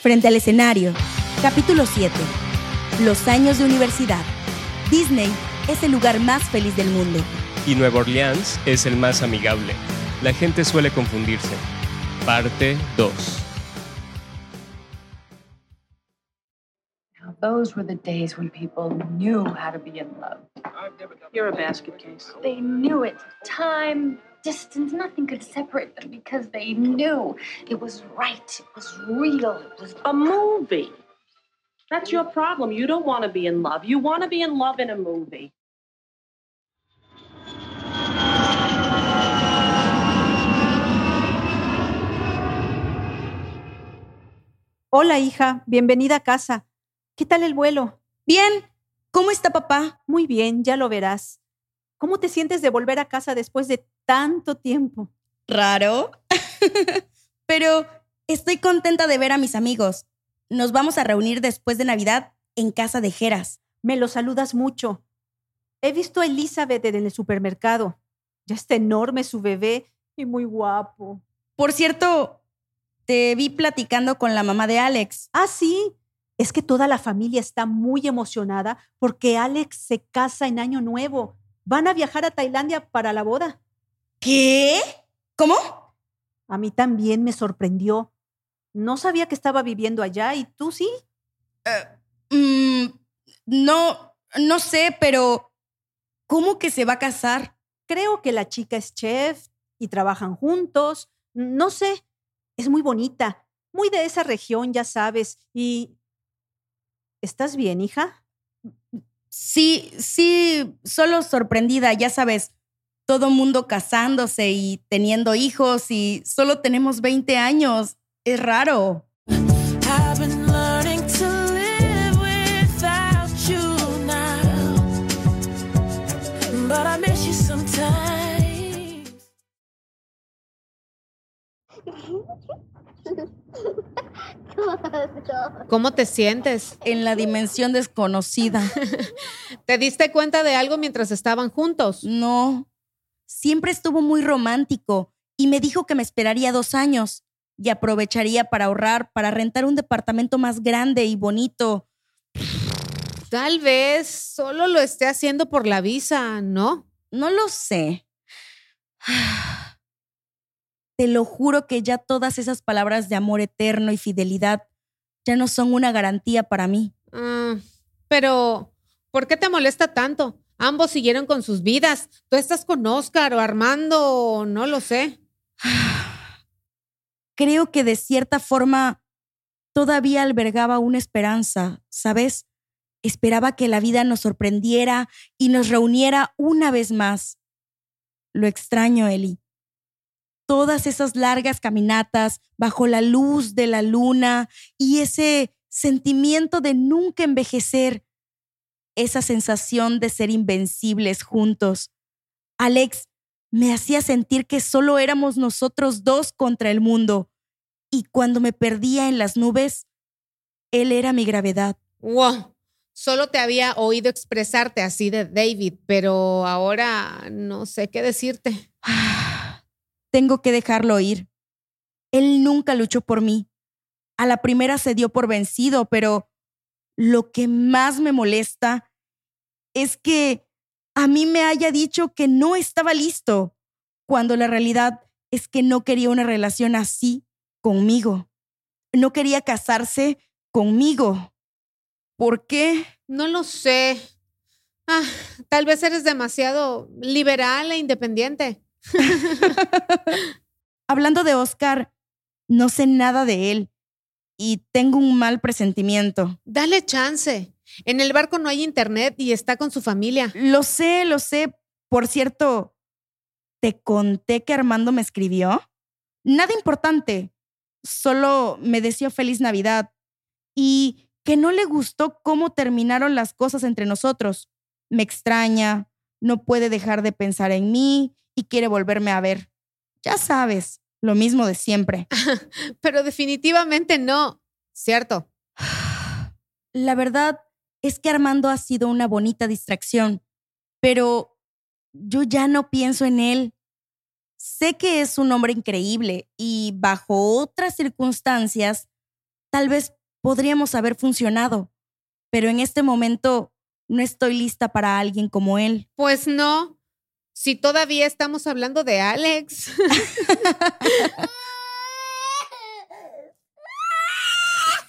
Frente al escenario. Capítulo 7. Los años de universidad. Disney es el lugar más feliz del mundo. Y Nueva Orleans es el más amigable. La gente suele confundirse. Parte 2. Now, those were the days when people knew how to be in love. You're a basket case. They knew it. Time, distance, nothing could separate them because they knew it was right, it was real, it was A movie. That's your problem. You don't want to be in love. You want to be in love in a movie. Hola, hija, bienvenida a casa. ¿Qué tal el vuelo? Bien, ¿cómo está papá? Muy bien, ya lo verás. ¿Cómo te sientes de volver a casa después de tanto tiempo? Raro. Pero estoy contenta de ver a mis amigos. Nos vamos a reunir después de Navidad en casa de Jeras. Me lo saludas mucho. He visto a Elizabeth en el supermercado. Ya está enorme su bebé y muy guapo. Por cierto, te vi platicando con la mamá de Alex. Ah, sí. Es que toda la familia está muy emocionada porque Alex se casa en Año Nuevo. Van a viajar a Tailandia para la boda. ¿Qué? ¿Cómo? A mí también me sorprendió. No sabía que estaba viviendo allá y tú sí. Mm, no, no sé, pero ¿cómo que se va a casar? Creo que la chica es chef y trabajan juntos. No sé, es muy bonita, muy de esa región, ya sabes. Y... ¿Estás bien, hija? Sí, sí, solo sorprendida, ya sabes. Todo mundo casándose y teniendo hijos y solo tenemos 20 años. Es raro. ¿Cómo te sientes? En la dimensión desconocida. ¿Te diste cuenta de algo mientras estaban juntos? No. Siempre estuvo muy romántico y me dijo que me esperaría dos años y aprovecharía para ahorrar, para rentar un departamento más grande y bonito. Tal vez solo lo esté haciendo por la visa, ¿no? No lo sé. Te lo juro que ya todas esas palabras de amor eterno y fidelidad ya no son una garantía para mí. Ah, pero, ¿por qué te molesta tanto? Ambos siguieron con sus vidas. Tú estás con Oscar o Armando, no lo sé. Creo que de cierta forma todavía albergaba una esperanza, ¿sabes? Esperaba que la vida nos sorprendiera y nos reuniera una vez más. Lo extraño, Eli. Todas esas largas caminatas bajo la luz de la luna y ese sentimiento de nunca envejecer, esa sensación de ser invencibles juntos. Alex me hacía sentir que solo éramos nosotros dos contra el mundo y cuando me perdía en las nubes, él era mi gravedad. Wow. Solo te había oído expresarte así de David, pero ahora no sé qué decirte. Tengo que dejarlo ir. Él nunca luchó por mí. A la primera se dio por vencido, pero lo que más me molesta es que a mí me haya dicho que no estaba listo, cuando la realidad es que no quería una relación así conmigo. No quería casarse conmigo. ¿Por qué? No lo sé. Ah, tal vez eres demasiado liberal e independiente. Hablando de Oscar, no sé nada de él y tengo un mal presentimiento. Dale chance. En el barco no hay internet y está con su familia. Lo sé, lo sé. Por cierto, ¿te conté que Armando me escribió? Nada importante. Solo me deseó feliz Navidad y que no le gustó cómo terminaron las cosas entre nosotros. Me extraña, no puede dejar de pensar en mí y quiere volverme a ver. Ya sabes, lo mismo de siempre. Pero definitivamente no. ¿Cierto? La verdad es que Armando ha sido una bonita distracción, pero yo ya no pienso en él. Sé que es un hombre increíble y bajo otras circunstancias tal vez podríamos haber funcionado, pero en este momento no estoy lista para alguien como él. Pues no. Si todavía estamos hablando de Alex.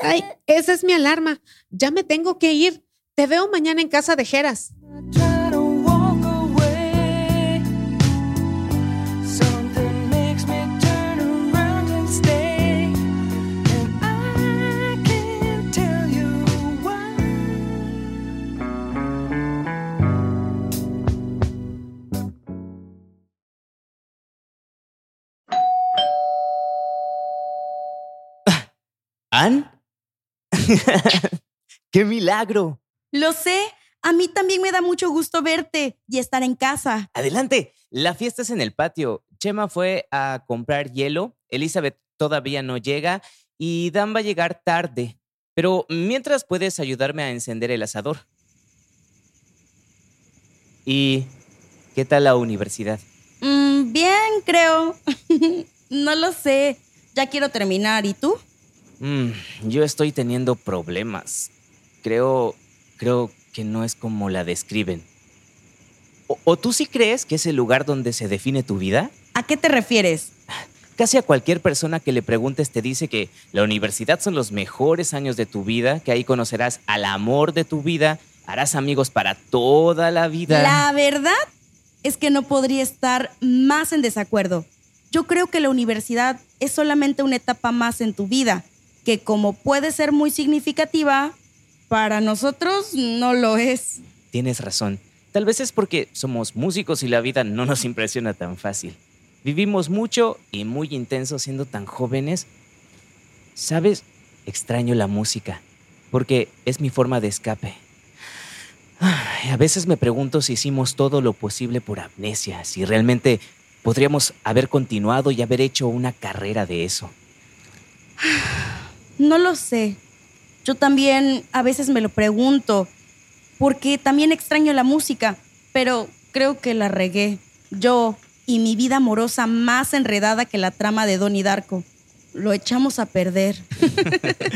Ay, esa es mi alarma. Ya me tengo que ir. Te veo mañana en casa de Jeras. ¡Qué milagro! Lo sé, a mí también me da mucho gusto verte y estar en casa. Adelante, la fiesta es en el patio. Chema fue a comprar hielo, Elizabeth todavía no llega y Dan va a llegar tarde. Pero mientras puedes ayudarme a encender el asador. ¿Y qué tal la universidad? Mm, bien, creo. no lo sé. Ya quiero terminar. ¿Y tú? Mm, yo estoy teniendo problemas. Creo, creo que no es como la describen. ¿O, o tú sí crees que es el lugar donde se define tu vida? ¿A qué te refieres? Casi a cualquier persona que le preguntes te dice que la universidad son los mejores años de tu vida, que ahí conocerás al amor de tu vida, harás amigos para toda la vida. La verdad es que no podría estar más en desacuerdo. Yo creo que la universidad es solamente una etapa más en tu vida, que como puede ser muy significativa, para nosotros no lo es. Tienes razón. Tal vez es porque somos músicos y la vida no nos impresiona tan fácil. Vivimos mucho y muy intenso siendo tan jóvenes. ¿Sabes? Extraño la música, porque es mi forma de escape. Ay, A veces me pregunto si hicimos todo lo posible por amnesia, si realmente podríamos haber continuado y haber hecho una carrera de eso. No lo sé. Yo también a veces me lo pregunto, porque también extraño la música, pero creo que la regué. Yo y mi vida amorosa más enredada que la trama de Donnie Darko. Lo echamos a perder.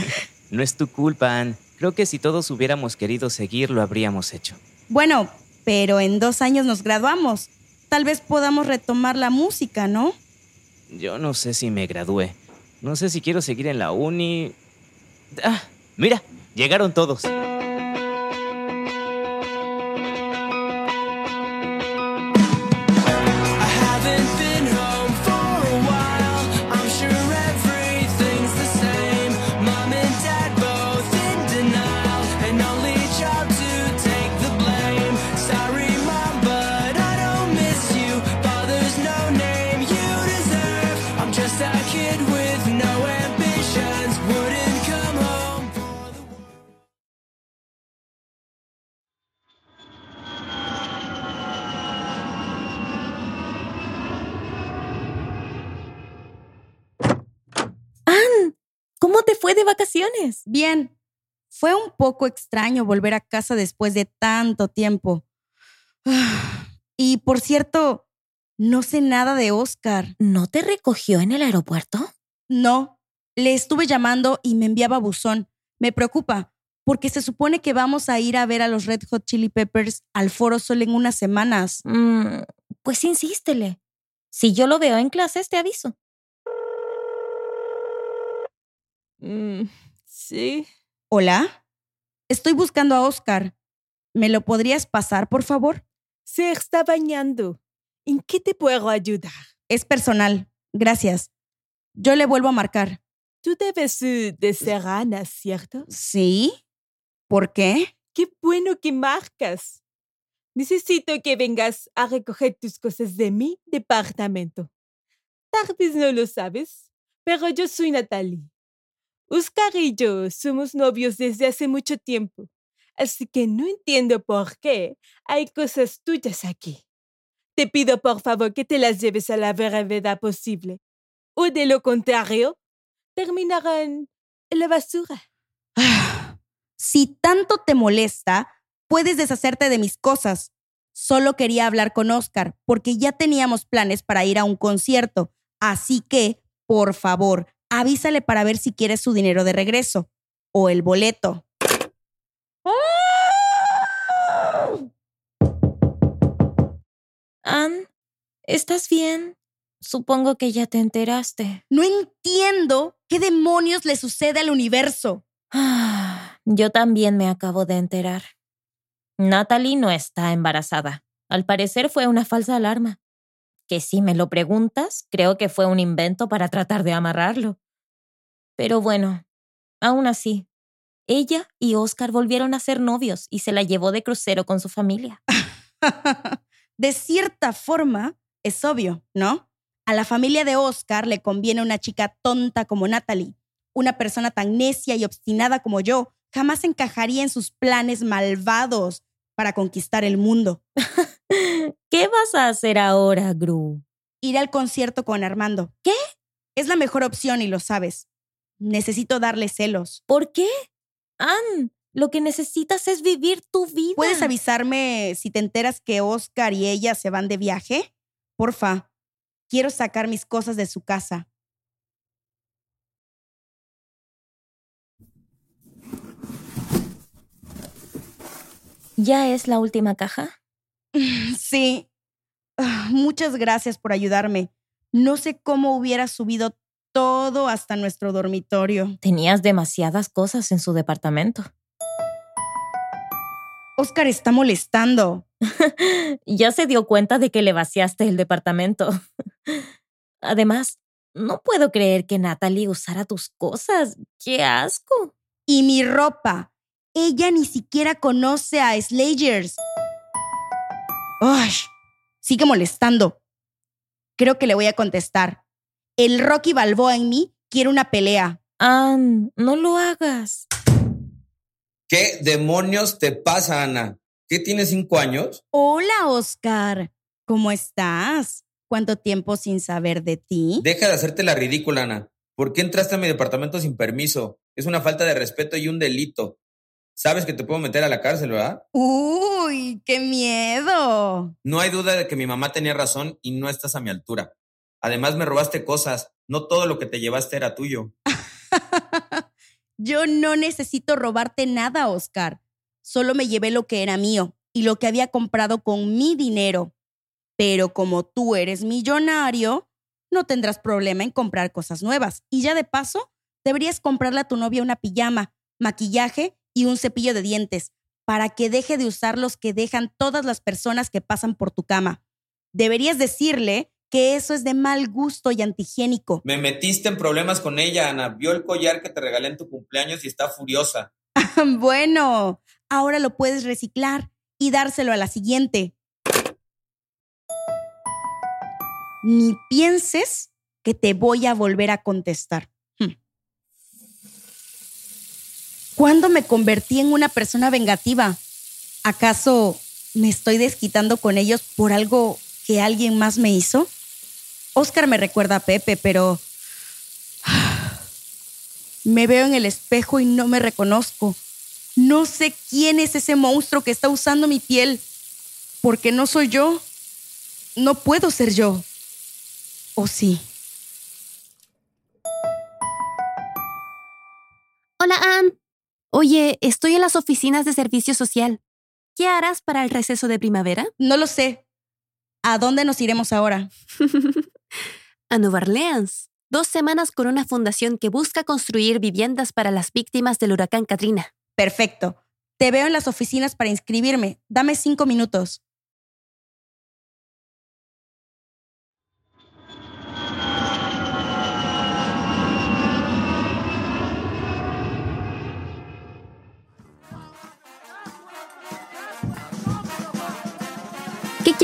No es tu culpa, Ann. Creo que si todos hubiéramos querido seguir, lo habríamos hecho. Bueno, pero en dos años nos graduamos. Tal vez podamos retomar la música, ¿no? Yo no sé si me gradué. No sé si quiero seguir en la uni. Ah, mira, llegaron todos. Poco extraño volver a casa después de tanto tiempo. Y por cierto, no sé nada de Oscar. ¿No te recogió en el aeropuerto? No, le estuve llamando y me enviaba buzón. Me preocupa, porque se supone que vamos a ir a ver a los Red Hot Chili Peppers al Foro Sol en unas semanas. Mm, pues insístele. Si yo lo veo en clases, te aviso. Mm, sí. Hola, estoy buscando a Oscar. ¿Me lo podrías pasar, por favor? Se está bañando. ¿En qué te puedo ayudar? Es personal. Gracias. Yo le vuelvo a marcar. Tú debes eh, de ser Ana, ¿cierto? ¿Sí? ¿Por qué? Qué bueno que marcas. Necesito que vengas a recoger tus cosas de mi departamento. Tal vez no lo sabes, pero yo soy Natalie. Oscar y yo somos novios desde hace mucho tiempo, así que no entiendo por qué hay cosas tuyas aquí. Te pido por favor que te las lleves a la brevedad posible, o de lo contrario, terminarán en la basura. Ah, Si tanto te molesta, puedes deshacerte de mis cosas. Solo quería hablar con Oscar porque ya teníamos planes para ir a un concierto. Así que, por favor, Avísale para ver si quieres su dinero de regreso o el boleto. Ann, ¿estás bien? Supongo que ya te enteraste. No entiendo qué demonios le sucede al universo. Ah, Yo también me acabo de enterar. Natalie no está embarazada. Al parecer fue una falsa alarma. Que si me lo preguntas, creo que fue un invento para tratar de amarrarlo. Pero bueno, aún así, ella y Oscar volvieron a ser novios y se la llevó de crucero con su familia. de cierta forma, es obvio, ¿no? A la familia de Oscar le conviene una chica tonta como Natalie. Una persona tan necia y obstinada como yo jamás encajaría en sus planes malvados para conquistar el mundo. ¿Qué vas a hacer ahora, Gru? Ir al concierto con Armando. ¿Qué? Es la mejor opción y lo sabes. Necesito darle celos. ¿Por qué? Ann, lo que necesitas es vivir tu vida. ¿Puedes avisarme si te enteras que Oscar y ella se van de viaje? Porfa, quiero sacar mis cosas de su casa. ¿Ya es la última caja? Sí. Ah, Muchas gracias por ayudarme. No sé cómo hubiera subido todo hasta nuestro dormitorio. Tenías demasiadas cosas en su departamento. Oscar está molestando. ya se dio cuenta de que le vaciaste el departamento. Además, no puedo creer que Natalie usara tus cosas. ¡Qué asco! Y mi ropa. Ella ni siquiera conoce a Slayers. ¡Ay! Sigue molestando. Creo que le voy a contestar. El Rocky Balboa en mí quiere una pelea. Ann, no lo hagas. ¿Qué demonios te pasa, Ana? ¿Qué tienes cinco años? Hola, Oscar. ¿Cómo estás? ¿Cuánto tiempo sin saber de ti? Deja de hacerte la ridícula, Ana. ¿Por qué entraste a mi departamento sin permiso? Es una falta de respeto y un delito. Sabes que te puedo meter a la cárcel, ¿verdad? Uy, qué miedo. No hay duda de que mi mamá tenía razón y no estás a mi altura. Además, me robaste cosas. No todo lo que te llevaste era tuyo. Yo no necesito robarte nada, Oscar. Solo me llevé lo que era mío y lo que había comprado con mi dinero. Pero como tú eres millonario, no tendrás problema en comprar cosas nuevas. Y ya de paso, deberías comprarle a tu novia una pijama, maquillaje y un cepillo de dientes para que deje de usar los que dejan todas las personas que pasan por tu cama. Deberías decirle que eso es de mal gusto y antihigiénico. Me metiste en problemas con ella, Ana. Vio el collar que te regalé en tu cumpleaños y está furiosa. bueno, ahora lo puedes reciclar y dárselo a la siguiente. Ni pienses que te voy a volver a contestar. Hmm. ¿Cuándo me convertí en una persona vengativa? ¿Acaso me estoy desquitando con ellos por algo que alguien más me hizo? Oscar me recuerda a Pepe, pero me veo en el espejo y no me reconozco. No sé quién es ese monstruo que está usando mi piel, porque no soy yo. No puedo ser yo. ¿O sí? Hola, Ann. Oye, estoy en las oficinas de servicio social. ¿Qué harás para el receso de primavera? No lo sé. ¿A dónde nos iremos ahora? a Nueva Orleans. Dos semanas con una fundación que busca construir viviendas para las víctimas del huracán Katrina. Perfecto. Te veo en las oficinas para inscribirme. Dame cinco minutos.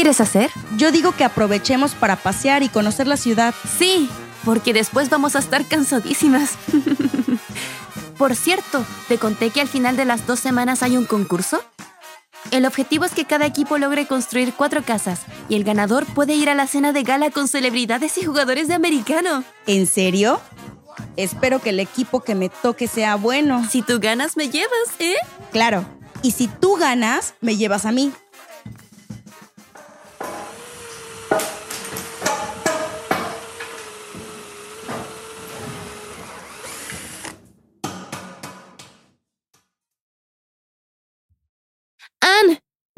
Quieres hacer? Yo digo que aprovechemos para pasear y conocer la ciudad. Sí, porque después vamos a estar cansadísimas. Por cierto, ¿te conté que al final de las dos semanas hay un concurso? El objetivo es que cada equipo logre construir cuatro casas y el ganador puede ir a la cena de gala con celebridades y jugadores de americano. ¿En serio? Espero que el equipo que me toque sea bueno. Si tú ganas, me llevas, ¿eh? Claro. Y si tú ganas, me llevas a mí.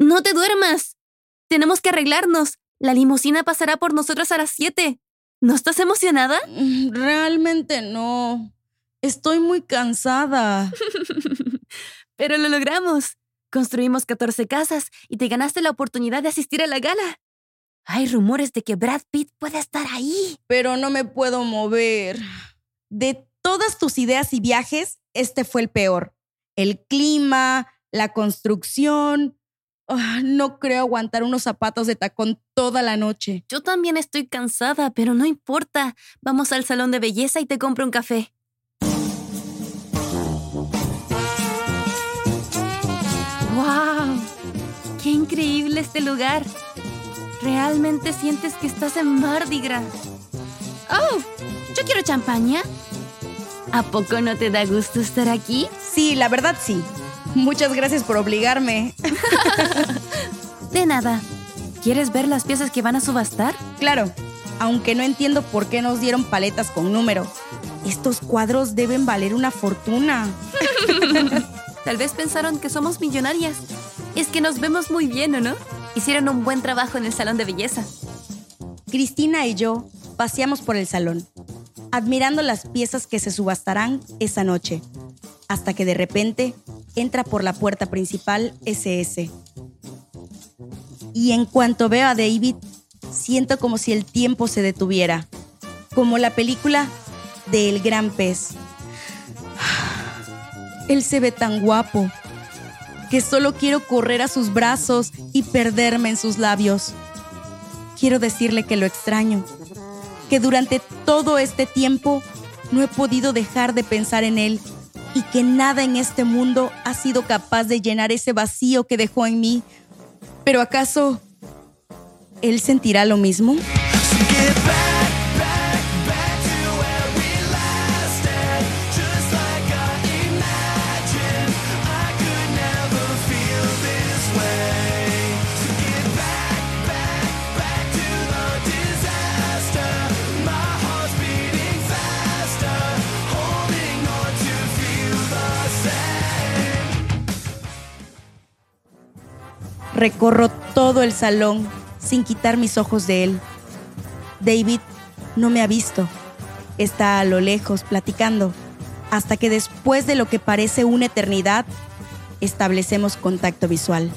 Más. Tenemos que arreglarnos. La limusina pasará por nosotros a las 7. ¿No estás emocionada? Mm, Realmente no. Estoy muy cansada. Pero lo logramos. Construimos 14 casas y te ganaste la oportunidad de asistir a la gala. Hay rumores de que Brad Pitt puede estar ahí. Pero no me puedo mover. De todas tus ideas y viajes, este fue el peor. El clima, la construcción. Ah, no creo aguantar unos zapatos de tacón toda la noche. Yo también estoy cansada, pero no importa. Vamos al salón de belleza y te compro un café. ¡Wow! ¡Qué increíble este lugar! ¿Realmente sientes que estás en Mardi Gras? ¡Oh! Yo quiero champaña. ¿A poco no te da gusto estar aquí? Sí, la verdad sí. Muchas gracias por obligarme. De nada. ¿Quieres ver las piezas que van a subastar? Claro, aunque no entiendo por qué nos dieron paletas con número. Estos cuadros deben valer una fortuna. Tal vez pensaron que somos millonarias. Es que nos vemos muy bien, ¿o no? Hicieron un buen trabajo en el salón de belleza. Cristina y yo paseamos por el salón, admirando las piezas que se subastarán esa noche, hasta que de repente entra por la puerta principal SS. Y en cuanto veo a David, siento como si el tiempo se detuviera, como la película de El Gran Pez. Él se ve tan guapo que solo quiero correr a sus brazos y perderme en sus labios. Quiero decirle que lo extraño, que durante todo este tiempo no he podido dejar de pensar en él y que nada en este mundo ha sido capaz de llenar ese vacío que dejó en mí. Pero ¿acaso él sentirá lo mismo? Recorro todo el salón sin quitar mis ojos de él. David no me ha visto. Está a lo lejos platicando, hasta que después de lo que parece una eternidad, establecemos contacto visual.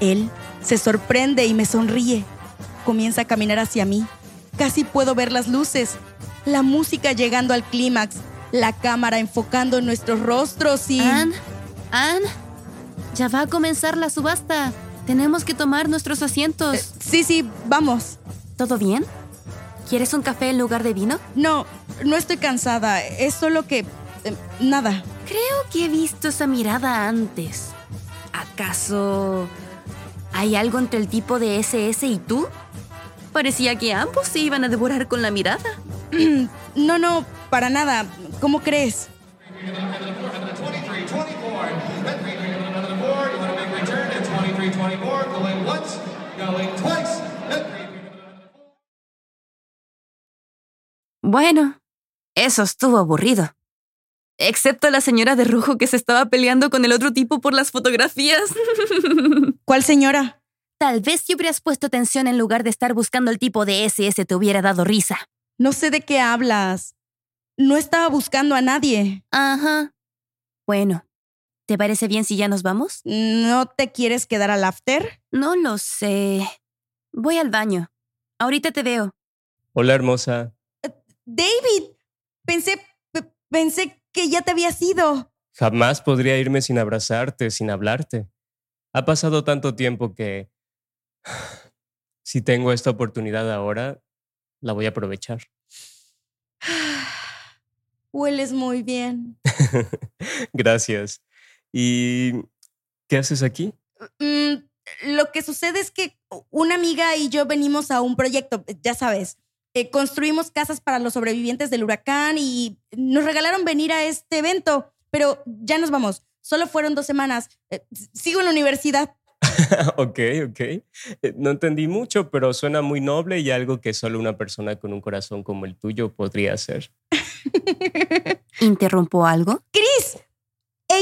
Él se sorprende y me sonríe. Comienza a caminar hacia mí. Casi puedo ver las luces, la música llegando al clímax, la cámara enfocando en nuestros rostros y... Anne, Anne, ya va a comenzar la subasta. Tenemos que tomar nuestros asientos. Eh, sí, sí, vamos. ¿Todo bien? ¿Quieres un café en lugar de vino? No, no estoy cansada. Es solo que... eh, nada. Creo que he visto esa mirada antes. ¿Acaso hay algo entre el tipo de SS y tú? Parecía que ambos se iban a devorar con la mirada. No, no, para nada. ¿Cómo crees? Bueno, eso estuvo aburrido. Excepto la señora de rojo que se estaba peleando con el otro tipo por las fotografías. ¿Cuál señora? Tal vez si hubieras puesto atención en lugar de estar buscando el tipo de SS te hubiera dado risa. No sé de qué hablas. No estaba buscando a nadie. Ajá. Bueno, ¿te parece bien si ya nos vamos? ¿No te quieres quedar al after? No lo sé. Voy al baño. Ahorita te veo. Hola, hermosa. David, pensé, pe- pensé que ya te habías ido. Jamás podría irme sin abrazarte, sin hablarte. Ha pasado tanto tiempo que si tengo esta oportunidad ahora, la voy a aprovechar. Hueles muy bien. Gracias. ¿Y qué haces aquí? Mm, lo que sucede es que una amiga y yo venimos a un proyecto, ya sabes. Eh, construimos casas para los sobrevivientes del huracán y nos regalaron venir a este evento, pero ya nos vamos. Solo fueron dos semanas. Eh, sigo en la universidad. ok, ok. Eh, No entendí mucho, pero suena muy noble y algo que solo una persona con un corazón como el tuyo podría hacer. ¿Interrumpo algo? Chris,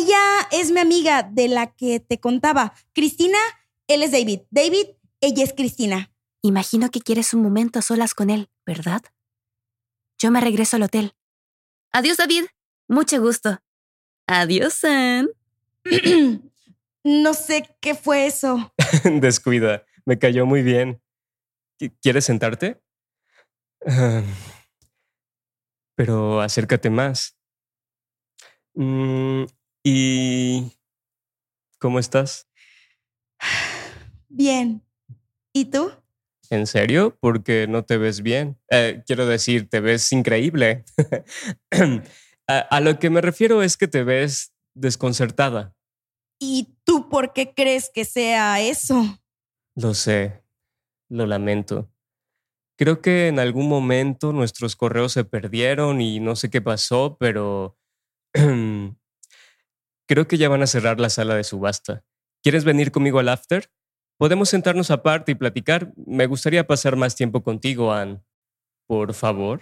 ella es mi amiga de la que te contaba. Cristina él es David. David, ella es Cristina. Imagino que quieres un momento a solas con él, ¿verdad? Yo me regreso al hotel. Adiós, David. Mucho gusto. Adiós, Anne. no sé qué fue eso. Descuida, me cayó muy bien. ¿Qui- ¿Quieres sentarte? Pero acércate más. Mm, ¿Y cómo estás? Bien. ¿Y tú? ¿En serio? Porque no te ves bien. Eh, quiero decir, te ves increíble. a, a lo que me refiero es que te ves desconcertada. ¿Y tú por qué crees que sea eso? Lo sé, lo lamento. Creo que en algún momento nuestros correos se perdieron y no sé qué pasó, pero creo que ya van a cerrar la sala de subasta. ¿Quieres venir conmigo al after? Podemos sentarnos aparte y platicar. Me gustaría pasar más tiempo contigo, Anne. Por favor.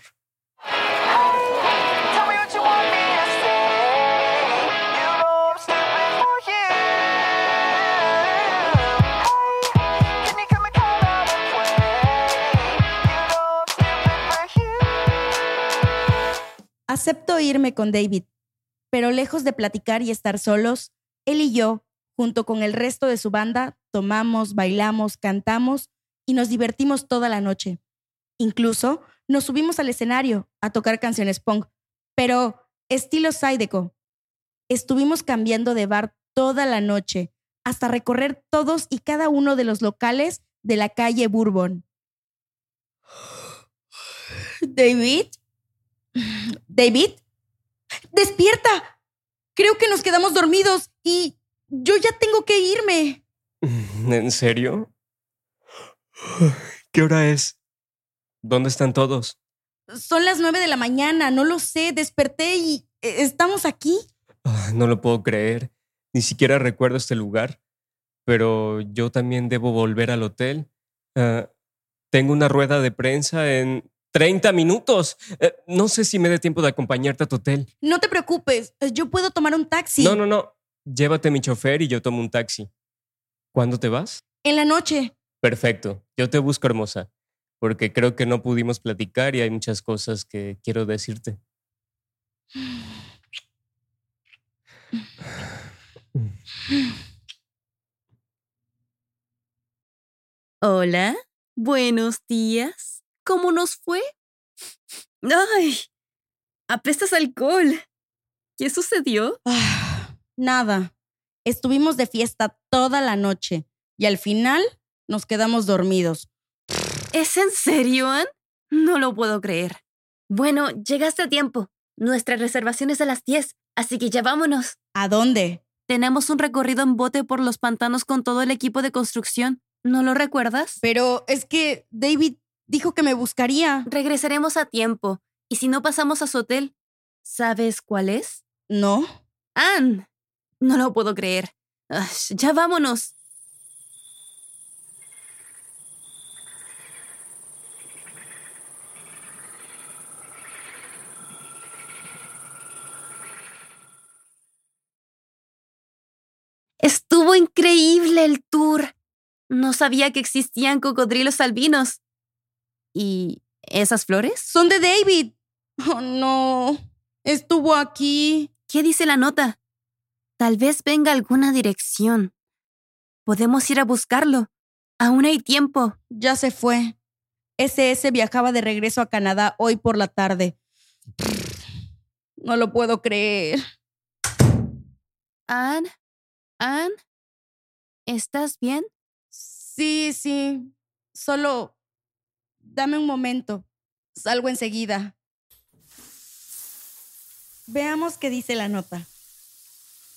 Acepto irme con David, pero lejos de platicar y estar solos, él y yo, junto con el resto de su banda, tomamos, bailamos, cantamos y nos divertimos toda la noche. Incluso nos subimos al escenario a tocar canciones punk, pero estilo Zydeco. Estuvimos cambiando de bar toda la noche, hasta recorrer todos y cada uno de los locales de la calle Bourbon. David, David, despierta. Creo que nos quedamos dormidos y yo ya tengo que irme. ¿En serio? ¿Qué hora es? ¿Dónde están todos? Son las nueve de la mañana, no lo sé, desperté y eh, estamos aquí. Ah, No lo puedo creer. Ni siquiera recuerdo este lugar. Pero yo también debo volver al hotel. Ah, tengo una rueda de prensa en 30 minutos. Eh, no sé si me dé tiempo de acompañarte a tu hotel. No te preocupes, eh, yo puedo tomar un taxi. No, no, no. Llévate mi chofer y yo tomo un taxi. ¿Cuándo te vas? En la noche. Perfecto. Yo te busco, hermosa. Porque creo que no pudimos platicar y hay muchas cosas que quiero decirte. Hola, buenos días. ¿Cómo nos fue? ¡Ay! Apestas alcohol. ¿Qué sucedió? Ah, nada. Estuvimos de fiesta toda la noche y al final nos quedamos dormidos. ¿Es en serio, Ann? No lo puedo creer. Bueno, llegaste a tiempo. Nuestra reservación es a las 10, así que ya vámonos. ¿A dónde? Tenemos un recorrido en bote por los pantanos con todo el equipo de construcción. ¿No lo recuerdas? Pero es que David dijo que me buscaría. Regresaremos a tiempo. ¿Y si no pasamos a su hotel? ¿Sabes cuál es? No. Ann. No lo puedo creer. Ya vámonos. Estuvo increíble el tour. No sabía que existían cocodrilos albinos. ¿Y esas flores? Son de David. Oh, no. Estuvo aquí. ¿Qué dice la nota? Tal vez venga alguna dirección. Podemos ir a buscarlo. Aún hay tiempo. Ya se fue. SS viajaba de regreso a Canadá hoy por la tarde. No lo puedo creer. Ann, Ann, ¿estás bien? Sí, sí. Solo dame un momento. Salgo enseguida. Veamos qué dice la nota.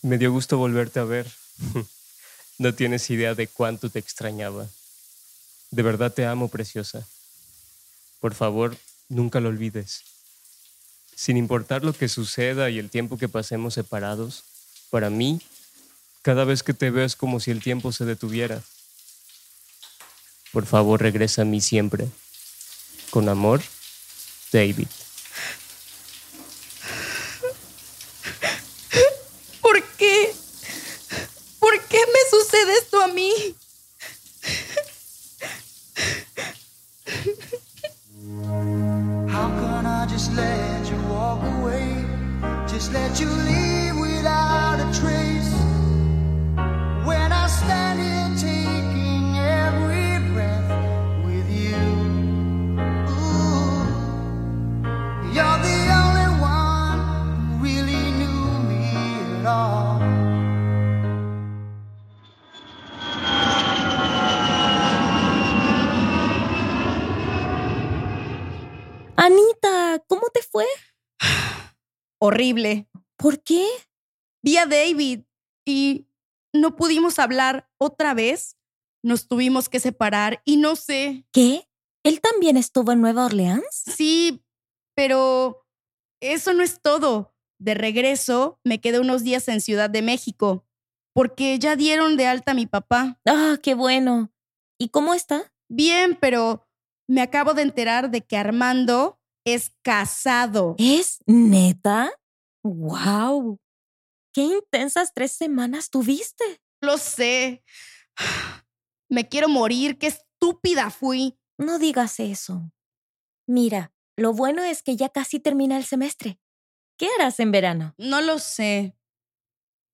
Me dio gusto volverte a ver. No tienes idea de cuánto te extrañaba. De verdad te amo, preciosa. Por favor, nunca lo olvides. Sin importar lo que suceda y el tiempo que pasemos separados, para mí, cada vez que te veo es como si el tiempo se detuviera. Por favor, regresa a mí siempre. Con amor, David. Horrible. ¿Por qué? Vi a David y no pudimos hablar otra vez. Nos tuvimos que separar y no sé. ¿Qué? ¿Él también estuvo en Nueva Orleans? Sí, pero eso no es todo. De regreso, me quedé unos días en Ciudad de México, porque ya dieron de alta a mi papá. Ah, qué bueno. ¿Y cómo está? Bien, pero me acabo de enterar de que Armando es casado. ¿Es neta? ¡Wow! ¡Qué intensas tres semanas tuviste! Lo sé. Me quiero morir, qué estúpida fui. No digas eso. Mira, lo bueno es que ya casi termina el semestre. ¿Qué harás en verano? No lo sé.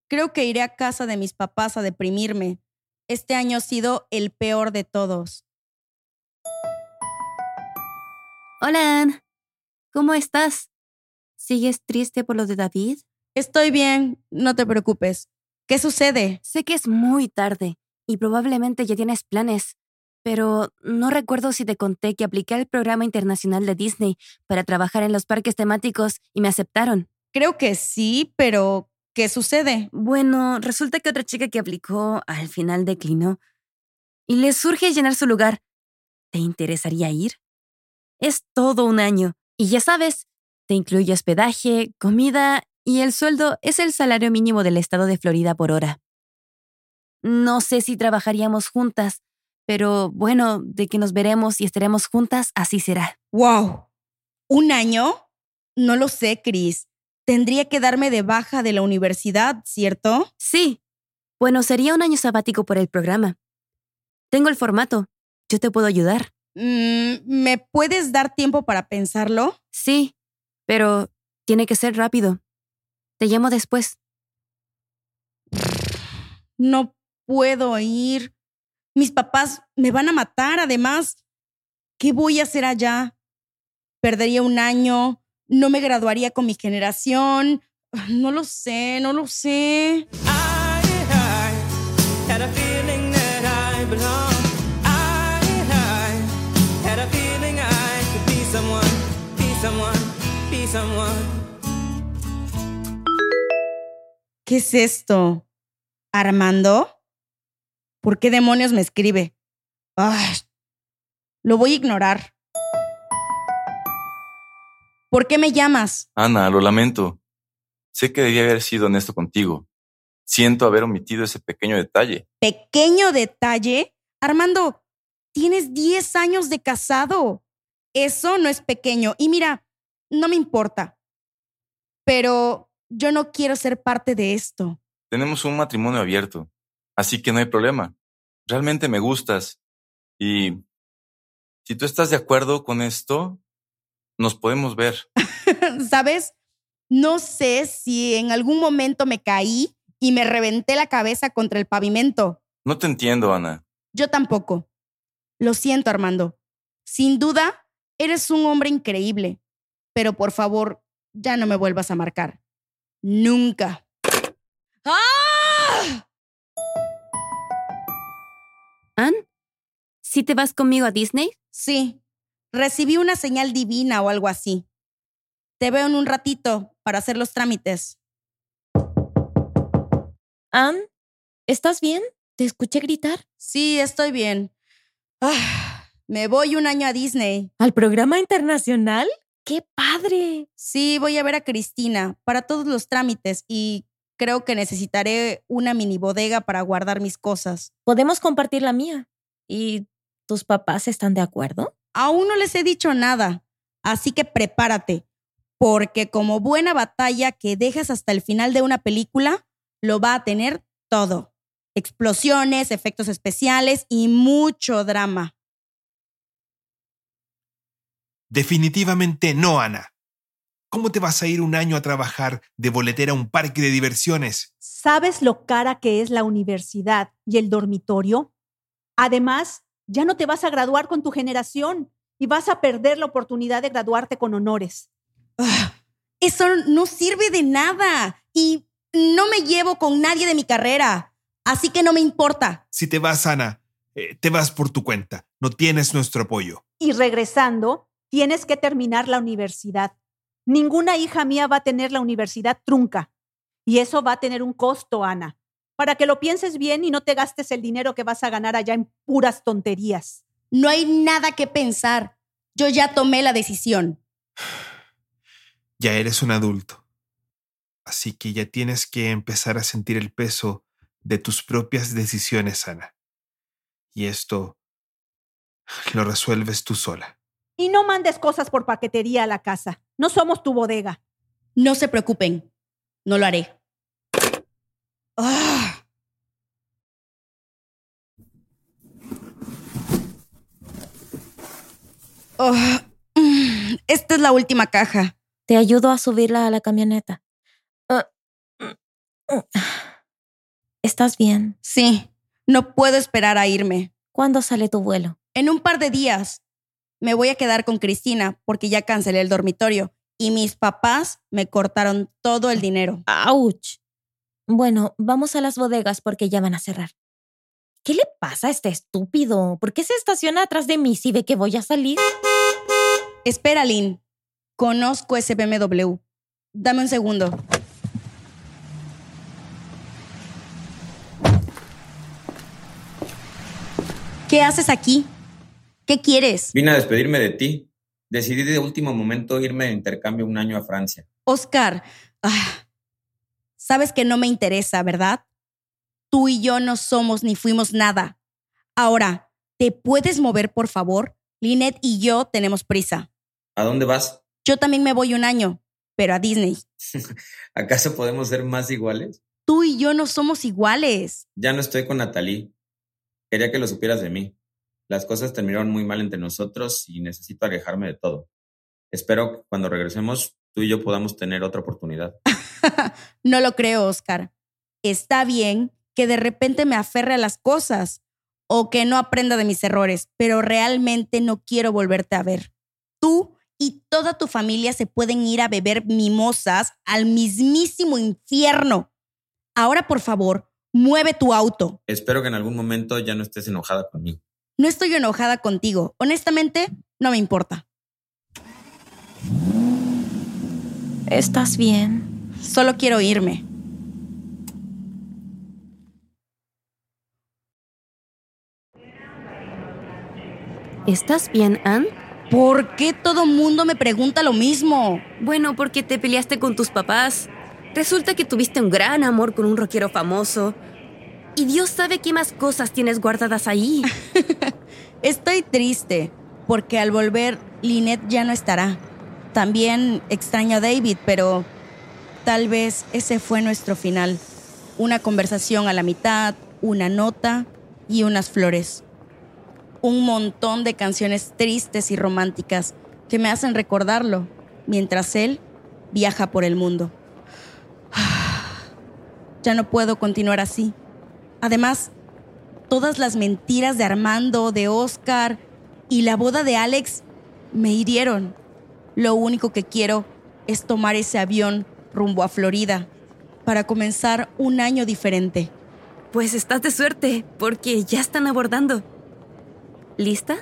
Creo que iré a casa de mis papás a deprimirme. Este año ha sido el peor de todos. Hola, Ann. ¿Cómo estás? ¿Sigues triste por lo de David? Estoy bien, no te preocupes. ¿Qué sucede? Sé que es muy tarde y probablemente ya tienes planes, pero no recuerdo si te conté que apliqué al programa internacional de Disney para trabajar en los parques temáticos y me aceptaron. Creo que sí, pero ¿qué sucede? Bueno, resulta que otra chica que aplicó al final declinó y le surge llenar su lugar. ¿Te interesaría ir? Es todo un año y ya sabes, te incluye hospedaje, comida y el sueldo es el salario mínimo del estado de Florida por hora. No sé si trabajaríamos juntas, pero bueno, de que nos veremos y estaremos juntas, así será. ¡Wow! ¿Un año? No lo sé, Chris. Tendría que darme de baja de la universidad, ¿cierto? Sí. Bueno, sería un año sabático por el programa. Tengo el formato. Yo te puedo ayudar. Mm, ¿Me puedes dar tiempo para pensarlo? Sí, pero tiene que ser rápido. Te llamo después. No puedo ir. Mis papás me van a matar, además. ¿Qué voy a hacer allá? Perdería un año, no me graduaría con mi generación. No lo sé, no lo sé. Had a feeling that I belong. ¿Qué es esto? ¿Armando? ¿Por qué demonios me escribe? Ay, lo voy a ignorar. ¿Por qué me llamas? Ana, lo lamento. Sé que debía haber sido honesto contigo. Siento haber omitido ese pequeño detalle. Pequeño detalle. Armando, tienes 10 años de casado. Eso no es pequeño. Y mira, no me importa. Pero yo no quiero ser parte de esto. Tenemos un matrimonio abierto, así que no hay problema. Realmente me gustas. Y si tú estás de acuerdo con esto, nos podemos ver. ¿Sabes? No sé si en algún momento me caí y me reventé la cabeza contra el pavimento. No te entiendo, Ana. Yo tampoco. Lo siento, Armando. Sin duda, eres un hombre increíble. Pero por favor, ya no me vuelvas a marcar. Nunca. ¡Ah! ¿Ann? ¿Sí te vas conmigo a Disney? Sí. Recibí una señal divina o algo así. Te veo en un ratito para hacer los trámites. Ann, ¿estás bien? ¿Te escuché gritar? Sí, estoy bien. Ah, me voy un año a Disney. ¿Al programa internacional? ¡Qué padre! Sí, voy a ver a Cristina para todos los trámites y creo que necesitaré una mini bodega para guardar mis cosas. Podemos compartir la mía. ¿Y tus papás están de acuerdo? Aún no les he dicho nada, así que prepárate, porque como buena batalla que dejas hasta el final de una película, lo va a tener todo. Explosiones, efectos especiales y mucho drama. Definitivamente no, Ana. ¿Cómo te vas a ir un año a trabajar de boletera a un parque de diversiones? ¿Sabes lo cara que es la universidad y el dormitorio? Además, ya no te vas a graduar con tu generación y vas a perder la oportunidad de graduarte con honores. Ah, eso no sirve de nada y no me llevo con nadie de mi carrera, así que no me importa. Si te vas, Ana, eh, te vas por tu cuenta. No tienes nuestro apoyo. Y regresando, tienes que terminar la universidad. Ninguna hija mía va a tener la universidad trunca. Y eso va a tener un costo, Ana, para que lo pienses bien y no te gastes el dinero que vas a ganar allá en puras tonterías. No hay nada que pensar. Yo ya tomé la decisión. Ya eres un adulto. Así que ya tienes que empezar a sentir el peso de tus propias decisiones, Ana. Y esto lo resuelves tú sola. Y no mandes cosas por paquetería a la casa. No somos tu bodega. No se preocupen. No lo haré. Ah. Oh, mm, Esta es la última caja. Te ayudo a subirla a la camioneta. Ah, ¿Estás bien? Sí, no puedo esperar a irme. ¿Cuándo sale tu vuelo? En un par de días. Me voy a quedar con Cristina porque ya cancelé el dormitorio y mis papás me cortaron todo el dinero. ¡Auch! Bueno, vamos a las bodegas porque ya van a cerrar. ¿Qué le pasa a este estúpido? ¿Por qué se estaciona atrás de mí si ve que voy a salir? Espera, Lynn. Conozco ese BMW. Dame un segundo. ¿Qué haces aquí? ¿Qué quieres? Vine a despedirme de ti. Decidí de último momento irme de intercambio un año a Francia. Oscar, ah, sabes que no me interesa, ¿verdad? Tú y yo no somos ni fuimos nada. Ahora, ¿te puedes mover, por favor? Lynette y yo tenemos prisa. ¿A dónde vas? Yo también me voy un año, pero a Disney. ¿Acaso podemos ser más iguales? Tú y yo no somos iguales. Ya no estoy con Natalie. Quería que lo supieras de mí. Las cosas terminaron muy mal entre nosotros y necesito alejarme de todo. Espero que cuando regresemos tú y yo podamos tener otra oportunidad. no lo creo, Oscar. Está bien que de repente me aferre a las cosas o que no aprenda de mis errores, pero realmente no quiero volverte a ver. Tú y toda tu familia se pueden ir a beber mimosas al mismísimo infierno. Ahora, por favor, mueve tu auto. Espero que en algún momento ya no estés enojada conmigo. No estoy enojada contigo. Honestamente, no me importa. ¿Estás bien? Solo quiero irme. ¿Estás bien, Anne? ¿Por qué todo mundo me pregunta lo mismo? Bueno, porque te peleaste con tus papás. Resulta que tuviste un gran amor con un rockero famoso. Y Dios sabe qué más cosas tienes guardadas ahí. Estoy triste porque al volver Lynette ya no estará. También extraño a David, pero tal vez ese fue nuestro final. Una conversación a la mitad, una nota y unas flores. Un montón de canciones tristes y románticas que me hacen recordarlo mientras él viaja por el mundo. Ya no puedo continuar así. Además, todas las mentiras de Armando, de Oscar y la boda de Alex me hirieron. Lo único que quiero es tomar ese avión rumbo a Florida para comenzar un año diferente. Pues estás de suerte, porque ya están abordando. ¿Lista?